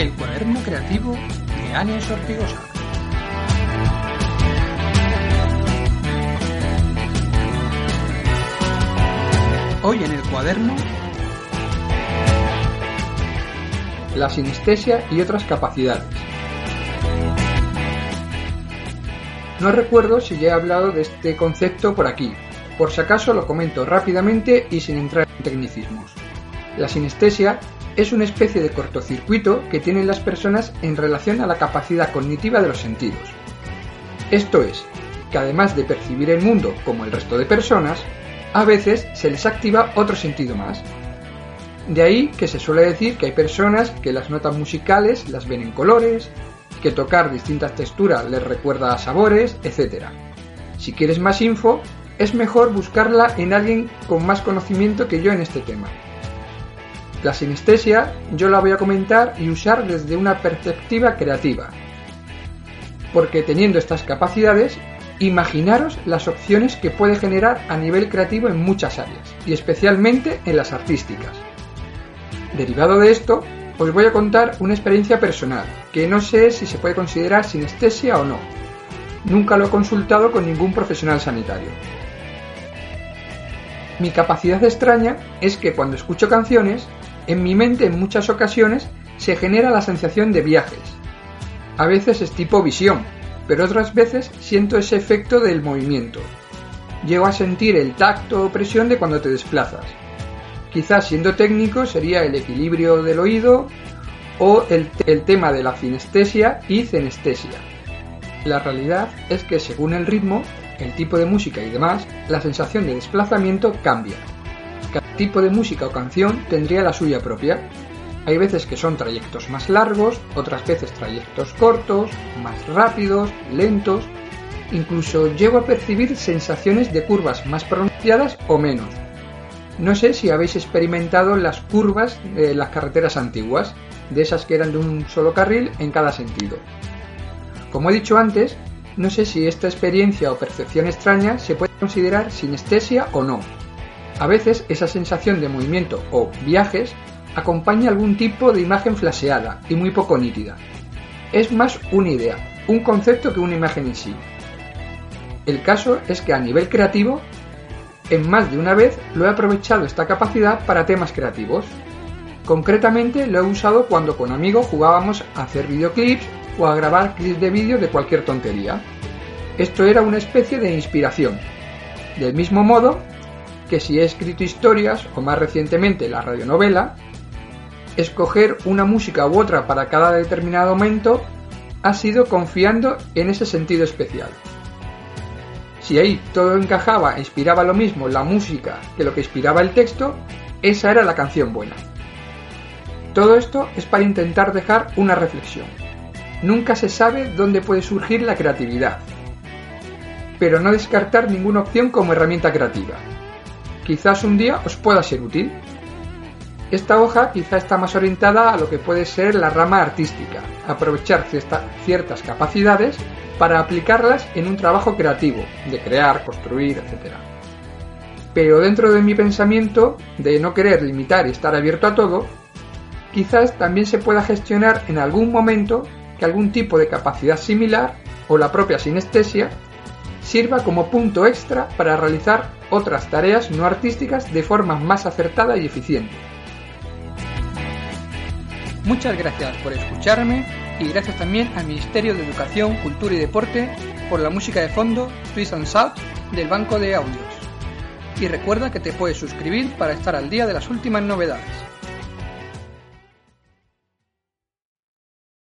El cuaderno creativo de Áñez Ortigosa. Hoy en el cuaderno la sinestesia y otras capacidades. No recuerdo si ya he hablado de este concepto por aquí, por si acaso lo comento rápidamente y sin entrar en tecnicismos. La sinestesia es una especie de cortocircuito que tienen las personas en relación a la capacidad cognitiva de los sentidos. Esto es, que además de percibir el mundo como el resto de personas, a veces se les activa otro sentido más. De ahí que se suele decir que hay personas que las notas musicales las ven en colores, que tocar distintas texturas les recuerda a sabores, etc. Si quieres más info, es mejor buscarla en alguien con más conocimiento que yo en este tema. La sinestesia yo la voy a comentar y usar desde una perspectiva creativa. Porque teniendo estas capacidades, imaginaros las opciones que puede generar a nivel creativo en muchas áreas, y especialmente en las artísticas. Derivado de esto, os voy a contar una experiencia personal, que no sé si se puede considerar sinestesia o no. Nunca lo he consultado con ningún profesional sanitario. Mi capacidad extraña es que cuando escucho canciones en mi mente en muchas ocasiones se genera la sensación de viajes. A veces es tipo visión, pero otras veces siento ese efecto del movimiento. Llego a sentir el tacto o presión de cuando te desplazas. Quizás siendo técnico sería el equilibrio del oído o el, tema de la finestesia y cenestesia. La realidad es que según el ritmo, el tipo de música y demás, la sensación de desplazamiento cambia. Cada tipo de música o canción tendría la suya propia. Hay veces que son trayectos más largos, otras veces trayectos cortos, más rápidos, lentos. Incluso llego a percibir sensaciones de curvas más pronunciadas o menos. No sé si habéis experimentado las curvas de las carreteras antiguas, de esas que eran de un solo carril en cada sentido. Como he dicho antes, no sé si esta experiencia o percepción extraña se puede considerar sinestesia o no, a veces esa sensación de movimiento o viajes acompaña algún tipo de imagen flaseada y muy poco nítida. Es más una idea, un concepto que una imagen en sí. El caso es que a nivel creativo, en más de una vez lo he aprovechado esta capacidad para temas creativos. Concretamente lo he usado cuando con amigos jugábamos a hacer videoclips o a grabar clips de vídeo de cualquier tontería. Esto era una especie de inspiración. Del mismo modo que si he escrito historias, o más recientemente la radionovela, escoger una música u otra para cada determinado momento ha sido confiando en ese sentido especial. Si ahí todo encajaba e inspiraba lo mismo la música que lo que inspiraba el texto, esa era la canción buena. Todo esto es para intentar dejar una reflexión. Nunca se sabe dónde puede surgir la creatividad, pero no descartar ninguna opción como herramienta creativa quizás un día os pueda ser útil. Esta hoja quizá está más orientada a lo que puede ser la rama artística, aprovechar ciertas capacidades para aplicarlas en un trabajo creativo, de crear, construir, etc. Pero dentro de mi pensamiento de no querer limitar y estar abierto a todo, quizás también se pueda gestionar en algún momento que algún tipo de capacidad similar o la propia sinestesia sirva como punto extra para realizar otras tareas no artísticas de forma más acertada y eficiente. Muchas gracias por escucharme y gracias también al Ministerio de Educación, Cultura y Deporte por la música de fondo Twist and South del Banco de Audios. Y recuerda que te puedes suscribir para estar al día de las últimas novedades.